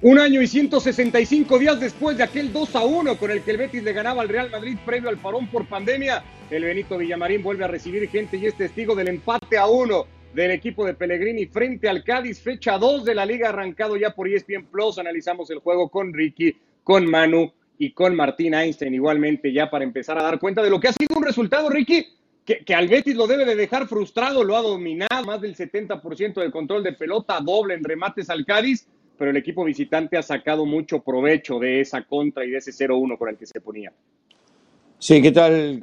Un año y 165 días después de aquel 2 a 1 con el que el Betis le ganaba al Real Madrid previo al parón por pandemia, el Benito Villamarín vuelve a recibir gente y es testigo del empate a 1 del equipo de Pellegrini frente al Cádiz, fecha 2 de la liga arrancado ya por ESPN Plus. Analizamos el juego con Ricky, con Manu y con Martín Einstein igualmente ya para empezar a dar cuenta de lo que ha sido un resultado, Ricky, que, que al Betis lo debe de dejar frustrado, lo ha dominado, más del 70% del control de pelota, doble en remates al Cádiz pero el equipo visitante ha sacado mucho provecho de esa contra y de ese 0-1 con el que se ponía. Sí, ¿qué tal?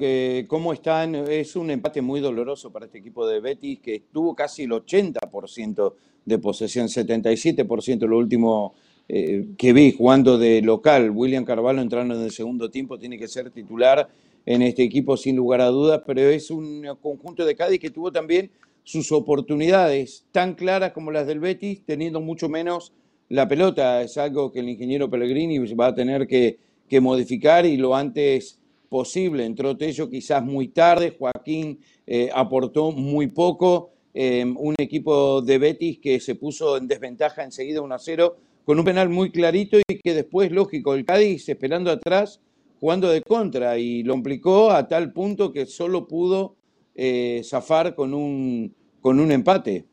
¿Cómo están? Es un empate muy doloroso para este equipo de Betis que tuvo casi el 80% de posesión, 77% lo último eh, que vi jugando de local. William Carvalho entrando en el segundo tiempo tiene que ser titular en este equipo sin lugar a dudas, pero es un conjunto de Cádiz que tuvo también sus oportunidades tan claras como las del Betis, teniendo mucho menos la pelota. Es algo que el ingeniero Pellegrini va a tener que, modificar y lo antes posible. Entró Tello quizás muy tarde, Joaquín eh, aportó muy poco. Em, un equipo de Betis que se puso en desventaja enseguida 1 a 0 con un penal muy clarito y que después, lógico, el Cádiz esperando atrás, jugando de contra y lo complicó a tal punto que solo pudo eh, zafar con un, con un empate.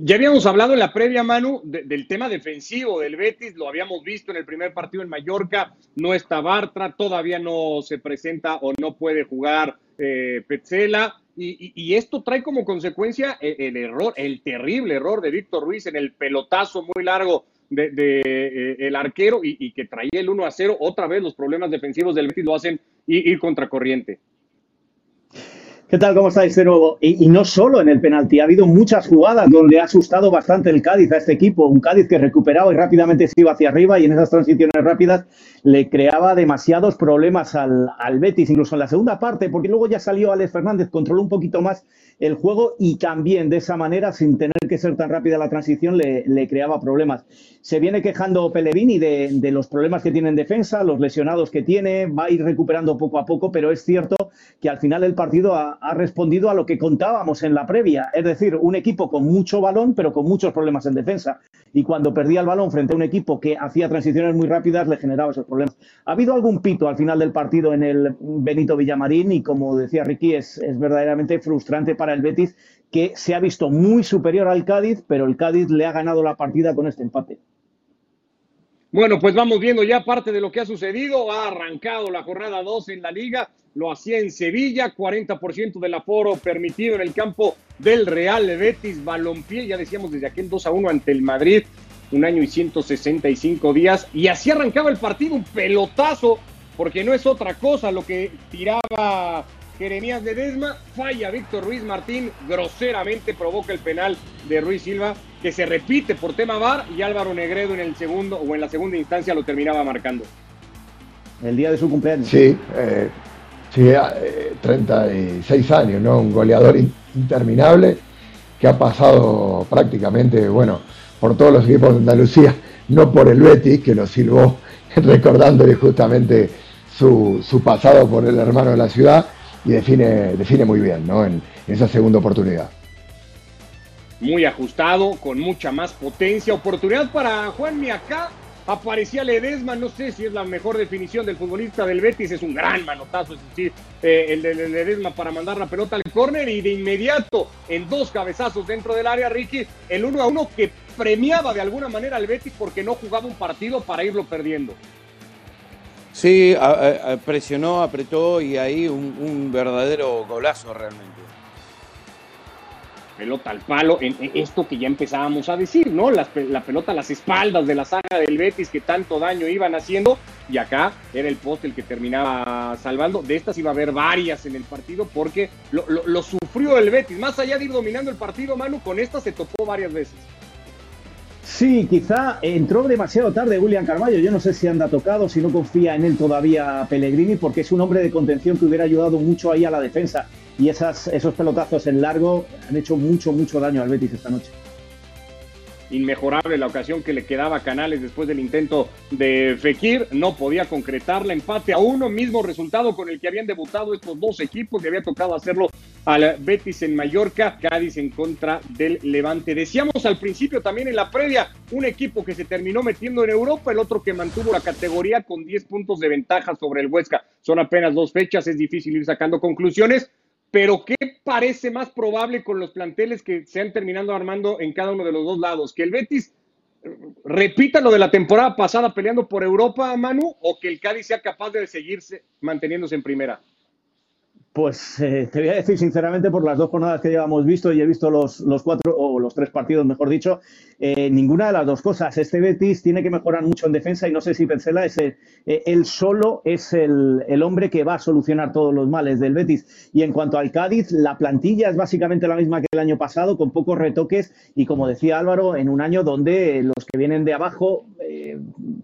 Ya habíamos hablado en la previa, Manu, del tema defensivo del Betis, lo habíamos visto en el primer partido en Mallorca, no está Bartra, todavía no se presenta o no puede jugar eh, Petzela, y, esto trae como consecuencia el, el, error, el terrible error de Víctor Ruiz en el pelotazo muy largo de, eh, arquero y, que traía el 1 a 0, otra vez los problemas defensivos del Betis lo hacen ir, ir contracorriente. ¿Qué tal? ¿Cómo estáis de nuevo? Y, no solo en el penalti, ha habido muchas jugadas donde ha asustado bastante el Cádiz a este equipo. Un Cádiz que recuperaba y rápidamente se iba hacia arriba y en esas transiciones rápidas le creaba demasiados problemas al, al Betis, incluso en la segunda parte, porque luego ya salió Alex Fernández, controló un poquito más el juego y también de esa manera, sin tener que ser tan rápida la transición, le, creaba problemas. Se viene quejando Pellegrini de, de, los problemas que tiene en defensa, los lesionados que tiene, va a ir recuperando poco a poco, pero es cierto que al final el partido ha, ha respondido a lo que contábamos en la previa, es decir, un equipo con mucho balón, pero con muchos problemas en defensa. Y cuando perdía el balón frente a un equipo que hacía transiciones muy rápidas, le generaba esos problemas. Ha habido algún pito al final del partido en el Benito Villamarín y como decía Ricky, es, es verdaderamente frustrante para el Betis, que se ha visto muy superior al Cádiz, pero el Cádiz le ha ganado la partida con este empate. Bueno, pues vamos viendo ya parte de lo que ha sucedido. Ha arrancado la jornada 2 en la liga. Lo hacía en Sevilla, 40% del aforo permitido en el campo del Real Betis Balompié. Ya decíamos desde aquel 2 a 1 ante el Madrid, un año y 165 días. Y así arrancaba el partido, un pelotazo, porque no es otra cosa lo que tiraba Jeremías Ledesma, falla Víctor Ruiz Martín, groseramente provoca el penal de Ruiz Silva, que se repite por tema VAR y Álvaro Negredo en el segundo o en la segunda instancia lo terminaba marcando. El día de su cumpleaños. Sí, eh, sí 36 eh, años, ¿no? Un goleador interminable que ha pasado prácticamente, bueno, por todos los equipos de Andalucía, no por el Betis, que lo silbó recordándole justamente su, su pasado por el hermano de la ciudad, y define, define muy bien ¿no? en, esa segunda oportunidad. Muy ajustado, con mucha más potencia. Oportunidad para Juan Miacá. Aparecía Ledesma, no sé si es la mejor definición del futbolista del Betis, es un gran manotazo, es decir, eh, el de Ledesma para mandar la pelota al córner y de inmediato en dos cabezazos dentro del área, Ricky, el uno a uno que premiaba de alguna manera al Betis porque no jugaba un partido para irlo perdiendo. Sí, presionó, apretó y ahí un, verdadero golazo realmente. Pelota al palo, en, esto que ya empezábamos a decir, ¿no? la pelota a las espaldas de la saga del Betis que tanto daño iban haciendo y acá era el poste el que terminaba salvando. De estas iba a haber varias en el partido porque lo, lo sufrió el Betis. Más allá de ir dominando el partido, Manu, con esta se topó varias veces. Sí, quizá entró demasiado tarde William Carvalho. Yo no sé si anda tocado, si no confía en él todavía Pellegrini, porque es un hombre de contención que hubiera ayudado mucho ahí a la defensa. Y esos pelotazos en largo han hecho mucho, mucho daño al Betis esta noche. Inmejorable la ocasión que le quedaba a Canales después del intento de Fekir, no podía concretarla, empate a uno, mismo resultado con el que habían debutado estos dos equipos, le había tocado hacerlo al Betis en Mallorca, Cádiz en contra del Levante. Decíamos al principio también en la previa, un equipo que se terminó metiendo en Europa, el otro que mantuvo la categoría con 10 puntos de ventaja sobre el Huesca. Son apenas dos fechas, es difícil ir sacando conclusiones, pero ¿qué parece más probable con los planteles que se han terminado armando en cada uno de los dos lados? ¿Que el Betis eh, repita lo de la temporada pasada peleando por Europa, Manu, o que el Cádiz sea capaz de seguirse manteniéndose en primera? Pues eh, te voy a decir sinceramente, por las dos jornadas que llevamos visto y he visto los, cuatro o los tres partidos, mejor dicho, eh, ninguna de las dos cosas. Este Betis tiene que mejorar mucho en defensa y no sé si Pencela es el, eh, él solo es el, el, hombre que va a solucionar todos los males del Betis. Y en cuanto al Cádiz, la plantilla es básicamente la misma que el año pasado, con pocos retoques y como decía Álvaro, en un año donde los que vienen de abajo,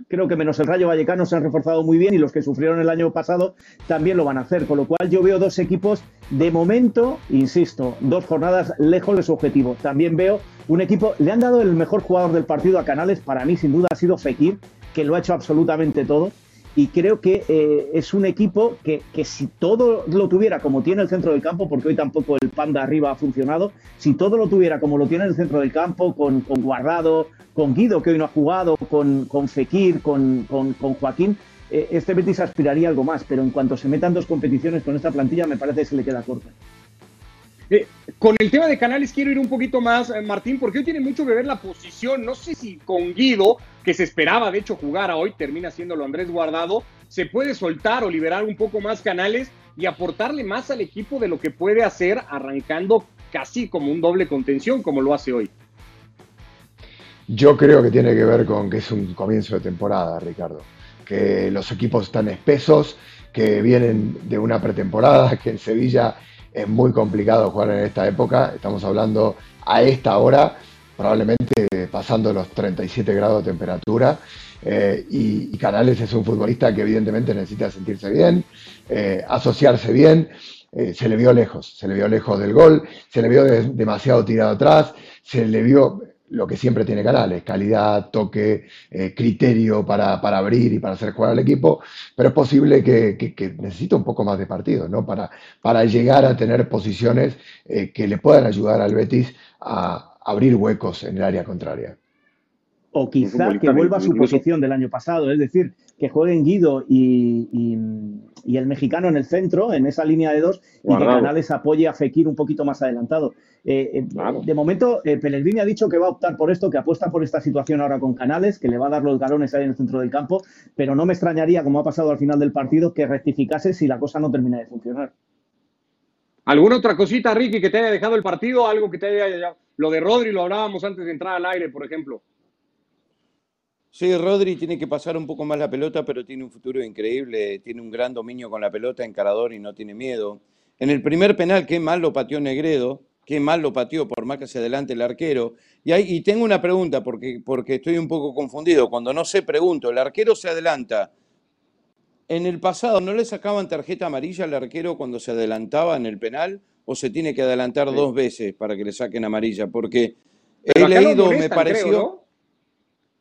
creo que menos el Rayo Vallecano se han reforzado muy bien y los que sufrieron el año pasado también lo van a hacer. Con lo cual yo veo dos equipos, de momento, insisto, dos jornadas lejos de su objetivo. También veo un equipo, le han dado el mejor jugador del partido a Canales, para mí sin duda ha sido Fekir, que lo ha hecho absolutamente todo. Y creo que eh, es un equipo que, que, si todo lo tuviera como tiene el centro del campo, porque hoy tampoco el panda arriba ha funcionado, si todo lo tuviera como lo tiene el centro del campo, con, con Guardado, con Guido, que hoy no ha jugado, con, con Fekir, con, con, Joaquín, eh, este Betis aspiraría algo más, pero en cuanto se metan dos competiciones con esta plantilla, me parece que se le queda corta. Eh, con el tema de canales quiero ir un poquito más, eh, Martín, porque hoy tiene mucho que ver la posición. No sé si con Guido, que se esperaba de hecho jugar a hoy, termina siéndolo Andrés Guardado, se puede soltar o liberar un poco más canales y aportarle más al equipo de lo que puede hacer arrancando casi como un doble contención, como lo hace hoy. Yo creo que tiene que ver con que es un comienzo de temporada, Ricardo que los equipos están espesos, que vienen de una pretemporada, que en Sevilla es muy complicado jugar en esta época. Estamos hablando a esta hora, probablemente pasando los 37 grados de temperatura. Eh, y, Canales es un futbolista que evidentemente necesita sentirse bien, eh, asociarse bien. Eh, se le vio lejos, se le vio lejos del gol, se le vio demasiado tirado atrás, se le vio lo que siempre tiene Canales, calidad, toque, eh, criterio para, abrir y para hacer jugar al equipo, pero es posible que, que, necesite un poco más de partido, ¿no? Para, para llegar a tener posiciones eh, que le puedan ayudar al Betis a abrir huecos en el área contraria. O quizá que vuelva a su posición del año pasado, es decir, que jueguen Guido y, y, el mexicano en el centro, en esa línea de dos, y que Canales apoye a Fekir un poquito más adelantado. Eh, eh, de momento, eh, Pellegrini ha dicho que va a optar por esto, que apuesta por esta situación ahora con Canales, que le va a dar los galones ahí en el centro del campo, pero no me extrañaría, como ha pasado al final del partido, que rectificase si la cosa no termina de funcionar. ¿Alguna otra cosita, Ricky, que te haya dejado el partido? Algo que te haya... Lo de Rodri lo hablábamos antes de entrar al aire, por ejemplo. Sí, Rodri tiene que pasar un poco más la pelota, pero tiene un futuro increíble, tiene un gran dominio con la pelota, encarador y no tiene miedo. En el primer penal, qué mal lo pateó Negredo, qué mal lo pateó por más que se adelante el arquero. Y, y tengo una pregunta, porque, porque estoy un poco confundido. Cuando no sé, pregunto, el arquero se adelanta. ¿En el pasado no le sacaban tarjeta amarilla al arquero cuando se adelantaba en el penal? ¿O se tiene que adelantar dos veces para que le saquen amarilla? Porque he leído, me pareció...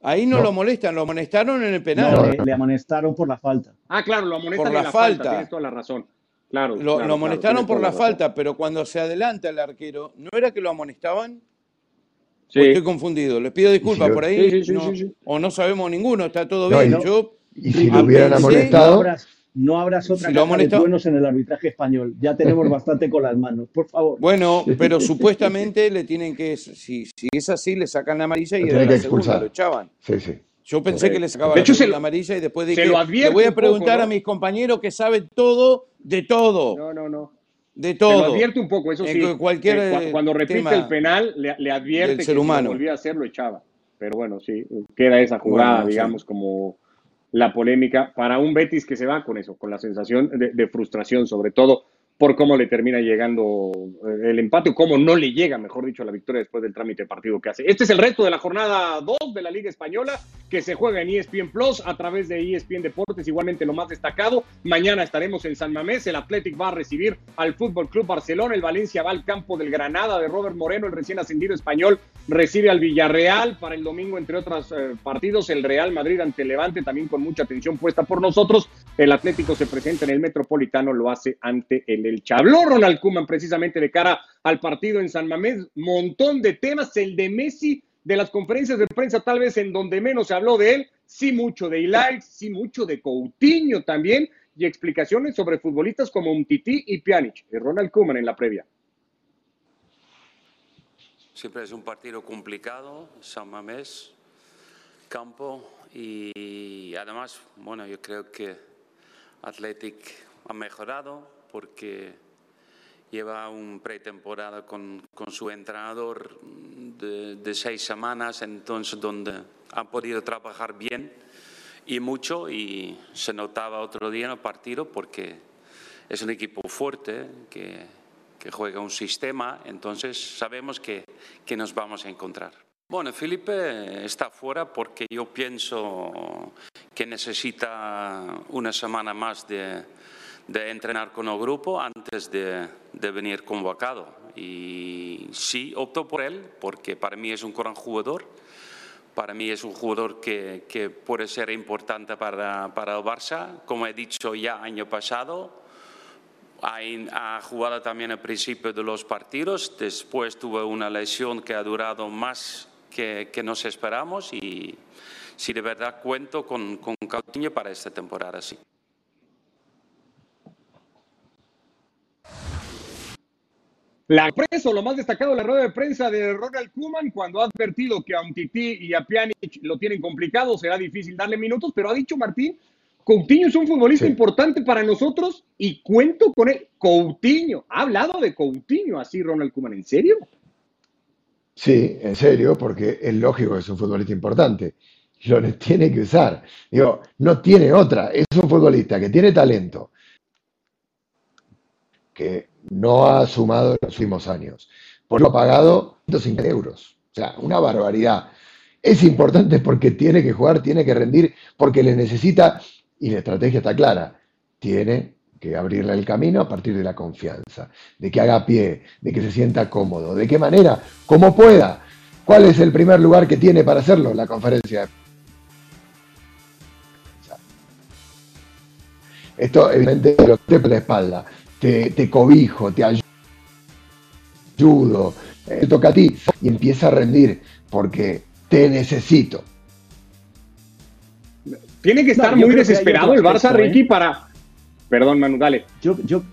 Ahí no, lo molestan, lo amonestaron en el penal. No, le, amonestaron por la falta. Ah, claro, lo amonestan por la, la falta. Tienes toda la razón. Claro, lo, amonestaron por la, falta, pero cuando se adelanta el arquero, ¿no era que lo amonestaban? Sí. estoy confundido. Les pido disculpas por ahí. o no sabemos ninguno, está todo bien. Yo, y si lo hubieran amonestado. No abras otra si de buenos en el arbitraje español. Ya tenemos bastante con las manos, por favor. Bueno, pero supuestamente le tienen que, si, si es así, le sacan la amarilla y de la segunda lo echaban. Sí, sí. Yo pensé que le sacaban la, amarilla y después dije, le voy a preguntar a mis compañeros que saben todo de todo. No, no, no. De todo. Se lo advierte un poco, eso sí. Cualquier cuando repite el penal, le, advierte que si volvía a hacerlo, echaba. Pero bueno, sí, queda esa jugada, digamos, como la polémica para un Betis que se va con eso, con la sensación de, frustración, sobre todo por cómo le termina llegando eh, el empate o cómo no le llega, mejor dicho, la victoria después del trámite de partido que hace. Este es el resto de la jornada 2 de la Liga Española que se juega en ESPN Plus a través de ESPN Deportes, igualmente lo más destacado. Mañana estaremos en San Mamés, el Athletic va a recibir al Fútbol Club Barcelona, el Valencia va al campo del Granada de Robert Moreno, el recién ascendido español recibe al Villarreal para el domingo, entre otros eh, partidos, el Real Madrid ante Levante, también con mucha atención puesta por nosotros. El Atlético se presenta en el Metropolitano, lo hace ante el el Chabló Ronald Kuman precisamente de cara al partido en San Mamés. Montón de temas, el de Messi, de las conferencias de prensa tal vez en donde menos se habló de él, sí mucho de Ilaix, sí mucho de Coutinho también, y explicaciones sobre futbolistas como Umtiti y Pjanic. Ronald Kuman en la previa. Siempre es un partido complicado, San Mamés, campo, y además, bueno, yo creo que Athletic ha mejorado, porque lleva un pretemporada con, con su entrenador de, seis semanas, entonces donde han podido trabajar bien y mucho y se notaba otro día en el partido porque es un equipo fuerte que, que juega un sistema, entonces sabemos que, que nos vamos a encontrar. Bueno, Felipe está fuera porque yo pienso que necesita una semana más de, de entrenar con el grupo antes de, venir convocado. Y sí opto por él porque para mí es un gran jugador. Para mí es un jugador que, puede ser importante para, el Barça. Como he dicho ya año pasado, ha, jugado también al principio de los partidos. Después tuvo una lesión que ha durado más que, que nos esperamos. Y sí, de verdad cuento con, con para esta temporada, sí. La prensa, lo más destacado de la rueda de prensa de Ronald Koeman, cuando ha advertido que a Umtiti y a Pjanic lo tienen complicado, será difícil darle minutos, pero ha dicho Martín, Coutinho es un futbolista sí. importante para nosotros y cuento con él. Coutinho, ha hablado de Coutinho así Ronald Koeman, ¿en serio? Sí, en serio, porque es lógico que es un futbolista importante. Lo tiene que usar. Digo, no tiene otra. Es un futbolista que tiene talento, que no ha sumado en los últimos años. Por lo pagado 150 euros. O sea, una barbaridad. Es importante porque tiene que jugar, tiene que rendir, porque le necesita, y la estrategia está clara, tiene que abrirle el camino a partir de la confianza, de que haga pie, de que se sienta cómodo. ¿De qué manera? Como pueda. ¿Cuál es el primer lugar que tiene para hacerlo? La conferencia Esto evidentemente lo te por la espalda te, te cobijo, te ayudo, te toca a ti y empieza a rendir porque te necesito. Tiene que estar no, muy desesperado el Barça, aspecto, Ricky, ¿eh? para... Perdón, Manu, dale. Yo, yo,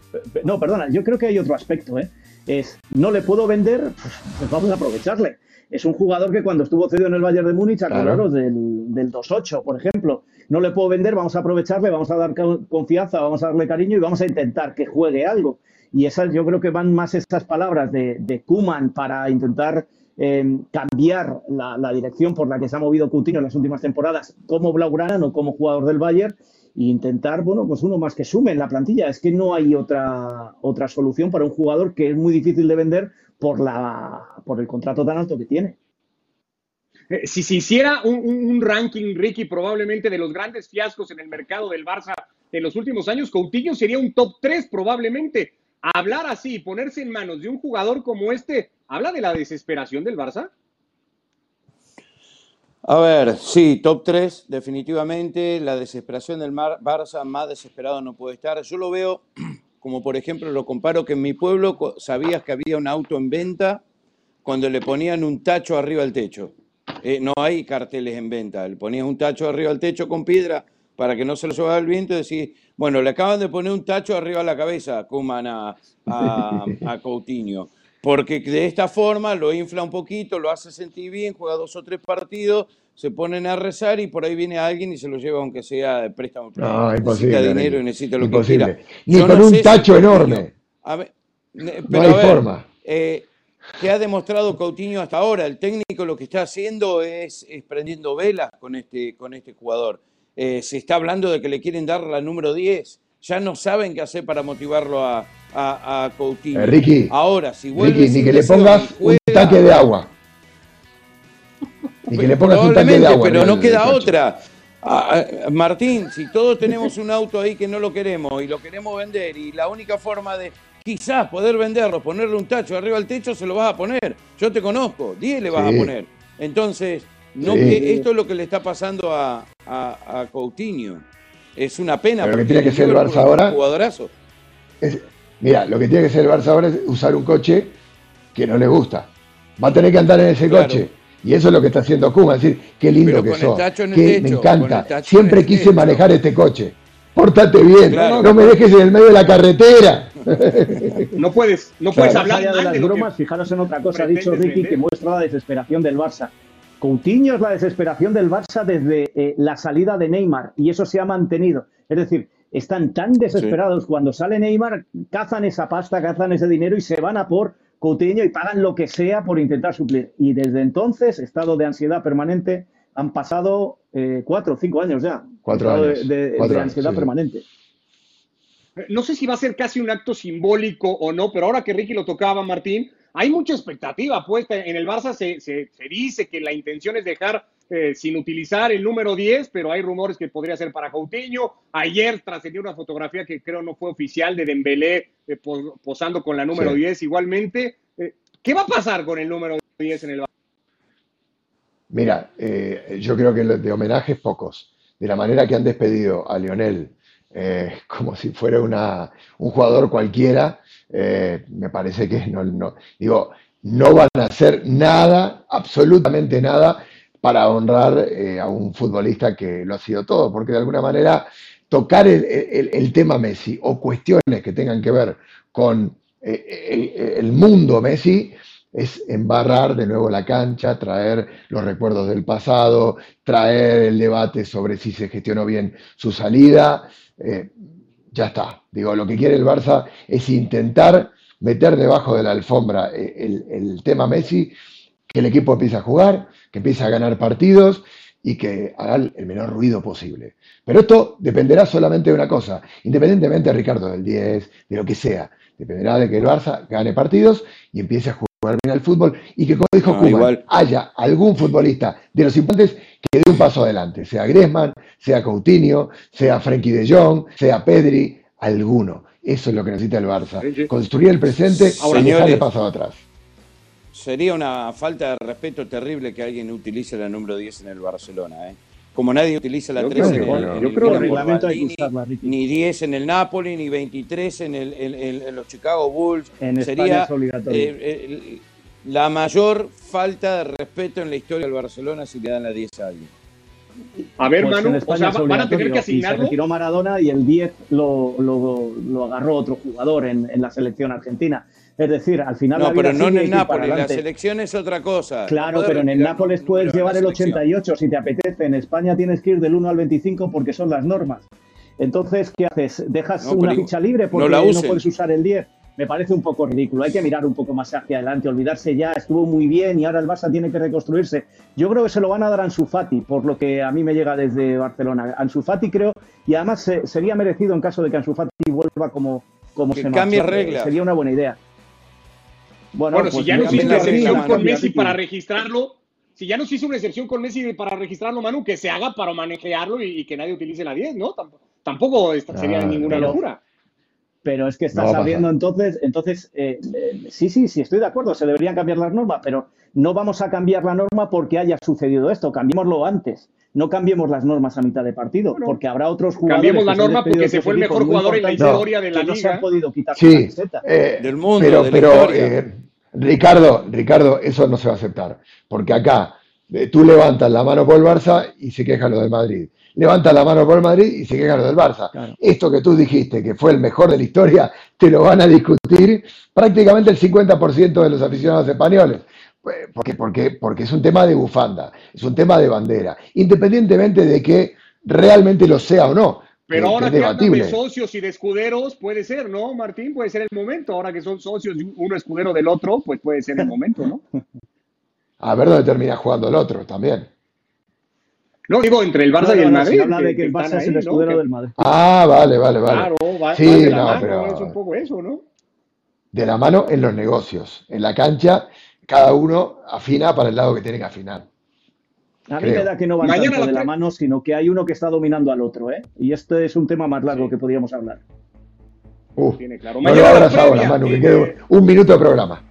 no, perdona, yo creo que hay otro aspecto, ¿eh? Es, no le puedo vender, pues, pues vamos a aprovecharle. Es un jugador que cuando estuvo cedido en el Bayern de Múnich, acordaros claro. del, del 2-8, por ejemplo, no le puedo vender, vamos a aprovecharle, vamos a dar confianza, vamos a darle cariño y vamos a intentar que juegue algo. Y esas, yo creo que van más esas palabras de, de Kuman para intentar eh, cambiar la, la, dirección por la que se ha movido Coutinho en las últimas temporadas como Blaugrana o como jugador del Bayern e intentar, bueno, pues uno más que sume en la plantilla. Es que no hay otra, otra solución para un jugador que es muy difícil de vender por, la, por el contrato tan alto que tiene. Eh, si se hiciera un, ranking, Ricky, probablemente de los grandes fiascos en el mercado del Barça en los últimos años, Coutinho sería un top 3 probablemente. Hablar así, ponerse en manos de un jugador como este, ¿habla de la desesperación del Barça? A ver, sí, top 3, definitivamente. La desesperación del Barça, más desesperado no puede estar. Yo lo veo como, por ejemplo, lo comparo que en mi pueblo sabías que había un auto en venta cuando le ponían un tacho arriba del techo. Eh, no hay carteles en venta. Le ponías un tacho arriba del techo con piedra para que no se lo llevara el viento y decís, bueno, le acaban de poner un tacho arriba de la cabeza, Kuman a, a, a Coutinho. Porque de esta forma lo infla un poquito, lo hace sentir bien, juega dos o tres partidos, se ponen a rezar y por ahí viene alguien y se lo lleva aunque sea de préstamo. No, necesita dinero y necesita lo imposible. que quiera. Ni Yo con no un tacho enorme. A ver, pero No hay a ver, forma. eh, ¿Qué ha demostrado Coutinho hasta ahora? El técnico lo que está haciendo es, es prendiendo velas con este, con este jugador. Eh, se está hablando de que le quieren dar la número 10. ya no saben qué hacer para motivarlo a, a, Coutinho. Eh, Ricky, ahora si vuelve Ricky, ni que le pongas un tanque de agua. Ni que le pongas un tanque de agua. Pero no queda otra. Martín, si todos tenemos un auto ahí que no lo queremos y lo queremos vender y la única forma de quizás poder venderlo, ponerle un tacho arriba del techo, se lo vas a poner. Yo te conozco, 10 le vas a poner. Entonces, no que esto es lo que le está pasando a, a, Coutinho. Es una pena. Pero lo que tiene que ser el Barça ahora. Jugadorazo. mira, lo que tiene que ser el Barça ahora es usar un coche que no le gusta. Va a tener que andar en ese coche. Y eso es lo que está haciendo Kuma, decir, qué lindo que sos, que me encanta. Siempre quise manejar este coche. Pórtate bien, no me dejes en el medio de la carretera. No puedes, no puedes hablar de las bromas, fijaros en otra cosa, ha dicho Ricky que muestra la desesperación del Barça. Coutinho es la desesperación del Barça desde eh, la salida de Neymar y eso se ha mantenido. Es decir, están tan desesperados cuando sale Neymar, cazan esa pasta, cazan ese dinero y se van a por Coutinho y pagan lo que sea por intentar suplir. Y desde entonces, estado de ansiedad permanente, han pasado eh, cuatro o cinco años ya. Cuatro años. De, ansiedad permanente. No sé si va a ser casi un acto simbólico o no, pero ahora que Ricky lo tocaba, Martín, hay mucha expectativa puesta. En el Barça se, se, dice que la intención es dejar eh, sin utilizar el número 10, pero hay rumores que podría ser para Coutinho. Ayer trascendió una fotografía que creo no fue oficial de Dembélé eh, posando con la número 10 igualmente. Eh, ¿Qué va a pasar con el número 10 en el? Mira, yo creo que de homenajes pocos. De la manera que han despedido a Lionel como si fuera una, un jugador cualquiera, me parece que no, no, digo, no van a hacer nada, absolutamente nada, para honrar eh, a un futbolista que lo ha sido todo, porque de alguna manera tocar el, tema Messi o cuestiones que tengan que ver con el, el mundo Messi, es embarrar de nuevo la cancha, traer los recuerdos del pasado, traer el debate sobre si se gestionó bien su salida. Eh, ya está. Digo, lo que quiere el Barça es intentar meter debajo de la alfombra eh, el, tema Messi, que el equipo empiece a jugar, que empiece a ganar partidos y que haga el menor ruido posible. Pero esto dependerá solamente de una cosa, independientemente, Ricardo, del 10, de lo que sea, dependerá de que el Barça gane partidos y empiece a jugar bien al fútbol y que, como dijo no, haya algún futbolista de los importantes que dé un paso adelante, sea Griezmann, sea Coutinho, sea Frenkie de Jong, sea Pedri, alguno. Eso es lo que necesita el Barça. Construir el presente y dejar el pasado atrás. Sería una falta de respeto terrible que alguien utilice la número 10 en el Barcelona. ¿eh? Como nadie utiliza la 3 en el, yo creo reglamento hay que ni, 10 en el Napoli, ni 23 en, el, en, los Chicago Bulls. En Sería, obligatorio. Eh, eh, la mayor falta de respeto en la historia del Barcelona si le dan la 10 a alguien. A ver, pues Manu, o sea, van a tener que asignarlo. Se retiró Maradona y el 10 lo, lo, lo agarró otro jugador en, en, la selección argentina. Es decir, al final. No, pero no en el Nápoles, la selección es otra cosa. Claro, pero en el Nápoles puedes llevar el 88 si te apetece. En España tienes que ir del 1 al 25 porque son las normas. Entonces, ¿qué haces? ¿Dejas una ficha libre porque no, no puedes usar el 10? me parece un poco ridículo. Hay que mirar un poco más hacia adelante, olvidarse ya, estuvo muy bien y ahora el Barça tiene que reconstruirse. Yo creo que se lo van a dar a Ansu Fati, por lo que a mí me llega desde Barcelona. Ansu Fati creo, y además sería merecido en caso de que Ansu Fati vuelva como, como se cambie reglas. Sería una buena idea. Bueno, si pues ya nos hizo una excepción con Messi para registrarlo, si ya nos hizo una excepción con Messi para registrarlo, Manu, que se haga para manejarlo y, que nadie utilice la 10, ¿no? Tampoco, sería ninguna locura pero es que estás sabiendo entonces, entonces eh, eh, sí, sí, sí, estoy de acuerdo, se deberían cambiar las normas, pero no vamos a cambiar la norma porque haya sucedido esto, cambiémoslo antes. No cambiemos las normas a mitad de partido, porque habrá otros jugadores. Cambiemos la norma porque se fue el mejor jugador en la historia de la liga. No se han podido quitar sí, eh, del mundo. Pero, Ricardo, Ricardo, eso no se va a aceptar. Porque acá tú levantas la mano por el Barça y se queja lo de Madrid levanta la mano por el Madrid y se queja lo del Barça. Esto que tú dijiste, que fue el mejor de la historia, te lo van a discutir prácticamente el 50% de los aficionados españoles. Pues, porque, porque, porque es un tema de bufanda, es un tema de bandera, independientemente de que realmente lo sea o no. Pero ahora que hablan de socios y de escuderos, puede ser, ¿no, Martín? Puede ser el momento. Ahora que son socios y uno escudero del otro, pues puede ser el momento, ¿no? A ver dónde termina jugando el otro también. No, digo entre el Barça y el Madrid. Se habla de que, el Barça es el escudero del Madrid. Ah, vale, vale, vale. Claro, va, sí, de la no, mano, pero es un poco eso, ¿no? De la mano en los negocios. En la cancha, cada uno afina para el lado que tiene que afinar. A mí me da que no van Mañana tanto de la mano, sino que hay uno que está dominando al otro, ¿eh? Y este es un tema más largo que podríamos hablar. Uf, Tiene claro. no lo ahora, Manu, que quede un minuto de programa.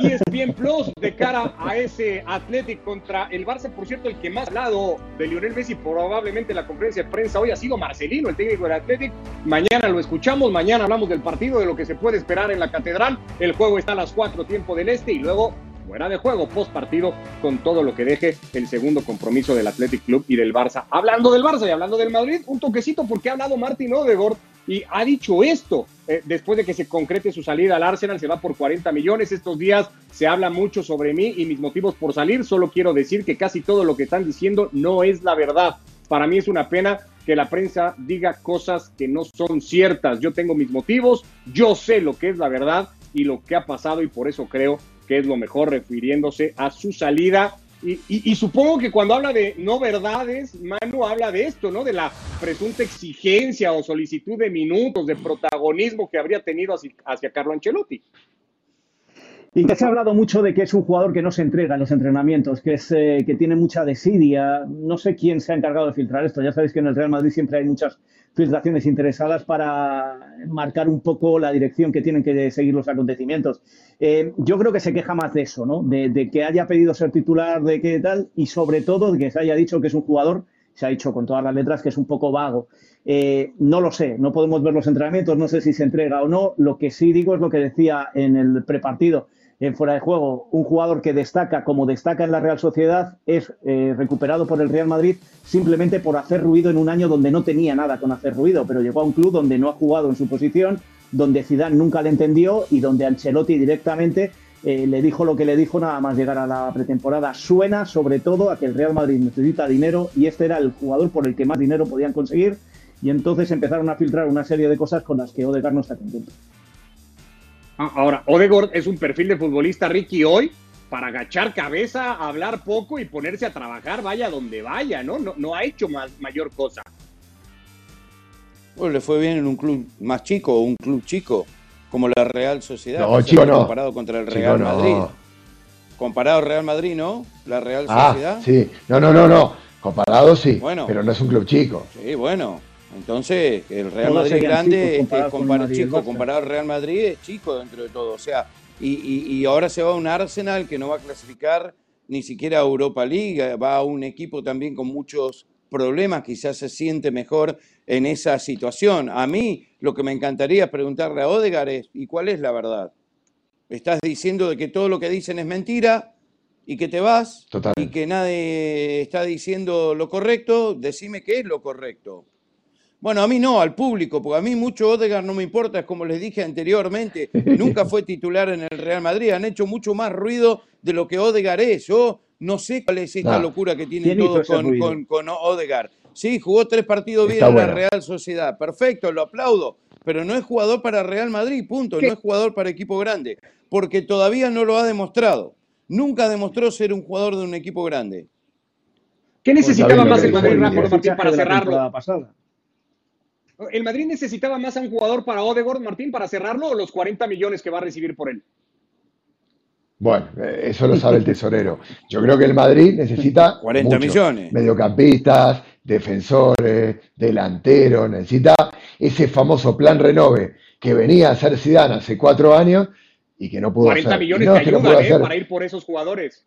Y es bien plus de cara a ese Athletic contra el Barça. Por cierto, el que más ha hablado de Lionel Messi probablemente en la conferencia de prensa hoy ha sido Marcelino, el técnico del Athletic. Mañana lo escuchamos, mañana hablamos del partido, de lo que se puede esperar en la catedral. El juego está a las 4 tiempo del este y luego fuera de juego post partido con todo lo que deje el segundo compromiso del Athletic Club y del Barça. Hablando del Barça y hablando del Madrid, un toquecito porque ha hablado Martín Odegaard y ha dicho esto eh, después de que se concrete su salida al Arsenal, se va por 40 millones. Estos días se habla mucho sobre mí y mis motivos por salir. Solo quiero decir que casi todo lo que están diciendo no es la verdad. Para mí es una pena que la prensa diga cosas que no son ciertas. Yo tengo mis motivos, yo sé lo que es la verdad y lo que ha pasado y por eso creo que es lo mejor refiriéndose a su salida y, supongo que cuando habla de no verdades, Manu habla de esto, ¿no? De la presunta exigencia o solicitud de minutos, de protagonismo que habría tenido hacia, Carlo Ancelotti. Y que se ha hablado mucho de que es un jugador que no se entrega en los entrenamientos, que, es, eh, que tiene mucha desidia. No sé quién se ha encargado de filtrar esto. Ya sabéis que en el Real Madrid siempre hay muchas filtraciones interesadas para marcar un poco la dirección que tienen que seguir los acontecimientos. Eh, yo creo que se queja más de eso, ¿no? De, que haya pedido ser titular, de qué tal, y sobre todo de que se haya dicho que es un jugador, se ha dicho con todas las letras, que es un poco vago. Eh, no lo sé, no podemos ver los entrenamientos, no sé si se entrega o no. Lo que sí digo es lo que decía en el prepartido en fuera de juego, un jugador que destaca como destaca en la Real Sociedad es eh, recuperado por el Real Madrid simplemente por hacer ruido en un año donde no tenía nada con hacer ruido, pero llegó a un club donde no ha jugado en su posición, donde Zidane nunca le entendió y donde Ancelotti directamente eh, le dijo lo que le dijo nada más llegar a la pretemporada. Suena sobre todo a que el Real Madrid necesita dinero y este era el jugador por el que más dinero podían conseguir y entonces empezaron a filtrar una serie de cosas con las que Odegaard no está contento. Ah, ahora, Odegaard es un perfil de futbolista, Ricky, hoy, para agachar cabeza, hablar poco y ponerse a trabajar, vaya donde vaya, ¿no? No, no ha hecho más, mayor cosa. Bueno, le fue bien en un club más chico, un club chico, como la Real Sociedad. No, chico no. Comparado contra el Real Madrid. Comparado al Real Madrid, ¿no? La Real ah, Sociedad. Sí, no, no, no, no. Comparado sí, bueno, pero no es un club chico. Sí, bueno. Entonces, el Real Madrid grande es chico, comparado al Real Madrid es chico dentro de todo. O sea, y, ahora se va a un Arsenal que no va a clasificar ni siquiera a Europa League, va a un equipo también con muchos problemas, quizás se siente mejor en esa situación. A mí lo que me encantaría preguntarle a Odegar es, ¿y cuál es la verdad? ¿Estás diciendo de que todo lo que dicen es mentira y que te vas y que nadie está diciendo lo correcto? Decime qué es lo correcto. Bueno, a mí no, al público, porque a mí mucho Odegaard no me importa, es como les dije anteriormente, nunca fue titular en el Real Madrid, han hecho mucho más ruido de lo que Odegaard es. Yo no sé cuál es esta locura que tienen todos con, con, Odegaard. Sí, jugó tres partidos bien en la Real Sociedad, perfecto, lo aplaudo, pero no es jugador para Real Madrid, punto, no es jugador para equipo grande, porque todavía no lo ha demostrado. Nunca demostró ser un jugador de un equipo grande. ¿Qué necesitaba más el Madrid, Martín, para cerrarlo? ¿El Madrid necesitaba más a un jugador para Odegaard, Martín, para cerrarlo o los 40 millones que va a recibir por él? Bueno, eh, eso lo sabe el tesorero. Yo creo que el Madrid necesita 40 millones. Mediocampistas, defensores, delanteros, necesita ese famoso plan renove que venía a ser Zidane hace cuatro años y que no pudo 40 millones que ayudan eh, para ir por esos jugadores.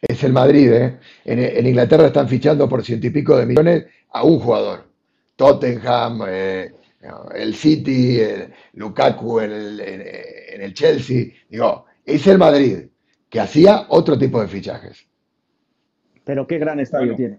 Es el Madrid, ¿eh? En, en Inglaterra están fichando por ciento y pico de millones a un jugador. Tottenham, eh, el City, el Lukaku en el, Chelsea. Digo, es el Madrid que hacía otro tipo de fichajes. Pero qué gran estadio tiene.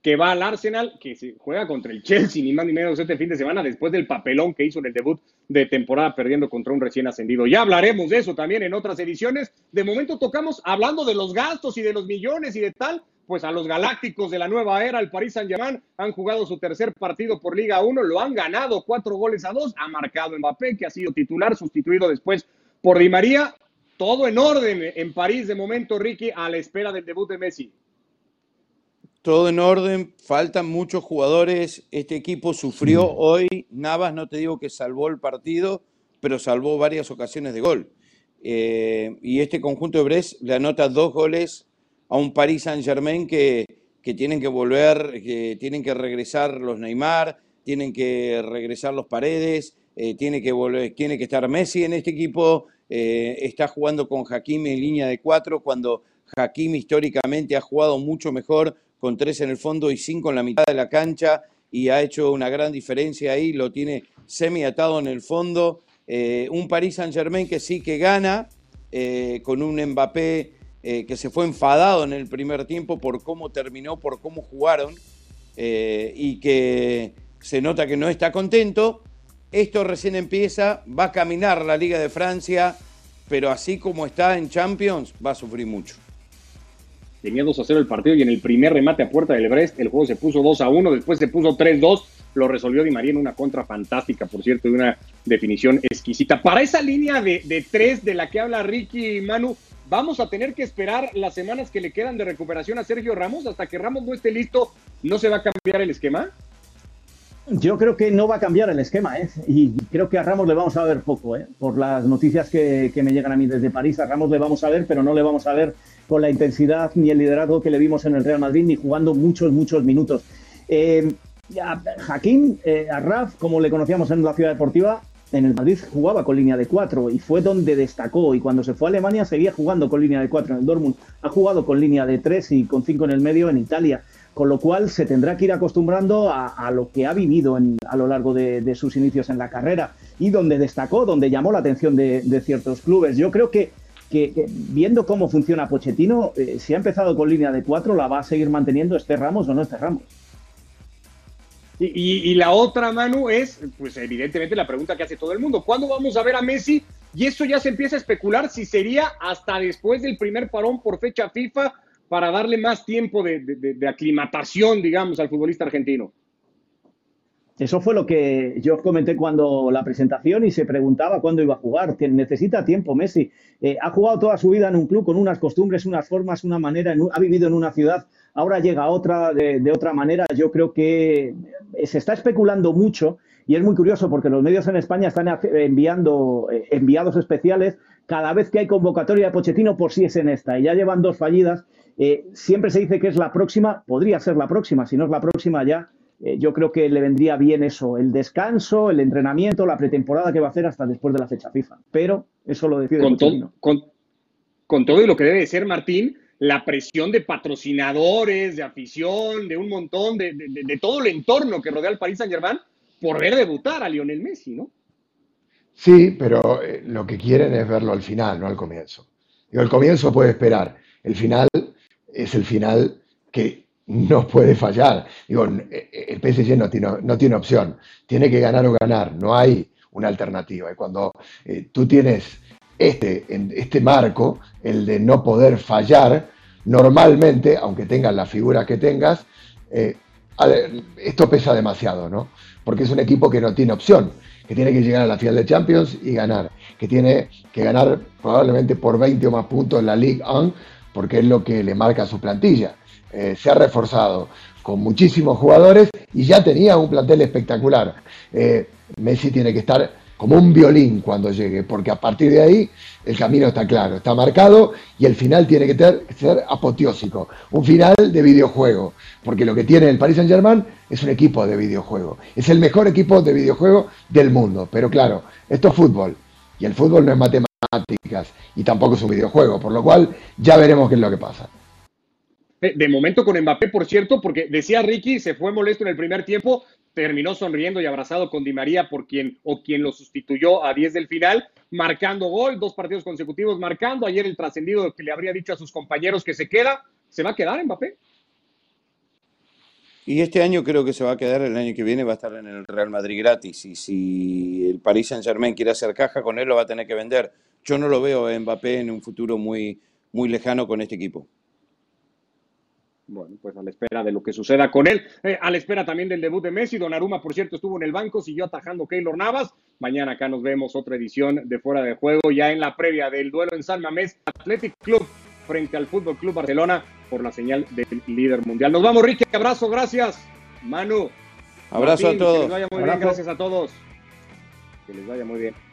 que va al Arsenal, que se juega contra el Chelsea, ni más ni menos este fin de semana, después del papelón que hizo en el debut de temporada perdiendo contra un recién ascendido. Ya hablaremos de eso también en otras ediciones. De momento tocamos hablando de los gastos y de los millones y de tal, pues a los Galácticos de la nueva era, el Paris Saint-Germain, han jugado su tercer partido por Liga 1, lo han ganado cuatro goles a dos, ha marcado Mbappé, que ha sido titular, sustituido después por Di María. Todo en orden en París de momento, Ricky, a la espera del debut de Messi. todo en orden, faltan muchos jugadores. Este equipo sufrió hoy. Navas, no te digo que salvó el partido, pero salvó varias ocasiones de gol. Eh, y este conjunto de Brest le anota dos goles a un Paris Saint-Germain que, que tienen que volver, que tienen que regresar los Neymar, tienen que regresar los Paredes, eh, tiene, que volver, tiene que estar Messi en este equipo, eh, está jugando con Hakimi en línea de cuatro, cuando Hakimi históricamente ha jugado mucho mejor con tres en el fondo y cinco en la mitad de la cancha y ha hecho una gran diferencia ahí, lo tiene semi atado en el fondo. Eh, un Paris Saint Germain que sí que gana, con un Mbappé eh, que se fue enfadado en el primer tiempo por cómo terminó, por cómo jugaron, y que se nota que no está contento. Esto recién empieza, va a caminar la Liga de Francia, pero así como está en Champions, va a sufrir mucho. Tenía 2 a 0 el partido y en el primer remate a puerta del Brest el juego se puso 2 a 1, después se puso 3-2, lo resolvió Di María en una contra fantástica, por cierto, de una definición exquisita. Para esa línea de, de tres de la que habla Ricky y Manu, vamos a tener que esperar las semanas que le quedan de recuperación a Sergio Ramos, hasta que Ramos no esté listo, ¿no se va a cambiar el esquema? Yo creo que no va a cambiar el esquema, ¿eh? y creo que a Ramos le vamos a ver poco, ¿eh? por las noticias que, que, me llegan a mí desde París. A Ramos le vamos a ver, pero no le vamos a ver con la intensidad ni el liderazgo que le vimos en el Real Madrid, ni jugando muchos, muchos minutos. Eh, Hakim eh, Arraf, como le conocíamos en la ciudad deportiva, en el Madrid jugaba con línea de cuatro y fue donde destacó. Y cuando se fue a Alemania seguía jugando con línea de cuatro en el Dortmund. Ha jugado con línea de tres y con cinco en el medio en Italia con lo cual se tendrá que ir acostumbrando a, lo que ha vivido a lo largo de, sus inicios en la carrera y donde destacó, donde llamó la atención de, ciertos clubes. Yo creo que, viendo cómo funciona Pochettino, eh, si ha empezado con línea de cuatro, la va a seguir manteniendo este Ramos o no este Ramos. Y, y, la otra, Manu, es, pues evidentemente la pregunta que hace todo el mundo, ¿cuándo vamos a ver a Messi? Y eso ya se empieza a especular si sería hasta después del primer parón por fecha FIFA para darle más tiempo de, aclimatación, digamos, al futbolista argentino. Eso fue lo que yo comenté cuando la presentación y se preguntaba cuándo iba a jugar. Necesita tiempo Messi. Eh, ha jugado toda su vida en un club con unas costumbres, unas formas, una manera, ha vivido en una ciudad, ahora llega otra de, otra manera. Yo creo que se está especulando mucho y es muy curioso porque los medios en España están enviando eh, enviados especiales cada vez que hay convocatoria de Pochettino por si es en esta. Y ya llevan dos fallidas eh, siempre se dice que es la próxima, podría ser la próxima, si no es la próxima ya, eh, yo creo que le vendría bien eso, el descanso, el entrenamiento, la pretemporada que va a hacer hasta después de la fecha FIFA. Pero eso lo decide con, todo, con, todo y lo que debe ser, Martín, la presión de patrocinadores, de afición, de un montón, de, todo el entorno que rodea al Paris Saint Germain por ver debutar a Lionel Messi, ¿no? Sí, pero eh, lo que quieren es verlo al final, no al comienzo. Digo, el comienzo puede esperar, el final es el final que no puede fallar. Digo, el PSG no tiene, no tiene opción, tiene que ganar o ganar, no hay una alternativa. Y cuando eh, tú tienes este, este marco, el de no poder fallar, normalmente, aunque tengas la figura que tengas, eh, esto pesa demasiado, ¿no? Porque es un equipo que no tiene opción, que tiene que llegar a la final de Champions y ganar, que tiene que ganar probablemente por 20 o más puntos en la Ligue 1 porque es lo que le marca su plantilla. Eh, se ha reforzado con muchísimos jugadores y ya tenía un plantel espectacular. Eh, Messi tiene que estar como un violín cuando llegue, porque a partir de ahí el camino está claro, está marcado y el final tiene que ser apoteósico, un final de videojuego, porque lo que tiene el Paris Saint Germain es un equipo de videojuego, es el mejor equipo de videojuego del mundo, pero claro, esto es fútbol y el fútbol no es matemática y tampoco es un videojuego, por lo cual ya veremos qué es lo que pasa. De momento con Mbappé, por cierto, porque decía Ricky, se fue molesto en el primer tiempo, terminó sonriendo y abrazado con Di María por quien o quien lo sustituyó a 10 del final, marcando gol, dos partidos consecutivos marcando, ayer el trascendido que le habría dicho a sus compañeros que se queda, ¿se va a quedar Mbappé? Y este año creo que se va a quedar, el año que viene va a estar en el Real Madrid gratis. Y si el Paris Saint Germain quiere hacer caja con él, lo va a tener que vender. Yo no lo veo Mbappé en un futuro muy, muy lejano con este equipo. Bueno, pues a la espera de lo que suceda con él, eh, a la espera también del debut de Messi. Donnarumma, por cierto, estuvo en el banco, siguió atajando Keylor Navas. Mañana acá nos vemos otra edición de Fuera de Juego, ya en la previa del duelo en San Mamés Athletic Club frente al Fútbol Club Barcelona por la señal del líder mundial. Nos vamos, Ricky. Abrazo, gracias. Manu. Abrazo a todos. Que les vaya muy bien, gracias a todos. Que les vaya muy bien.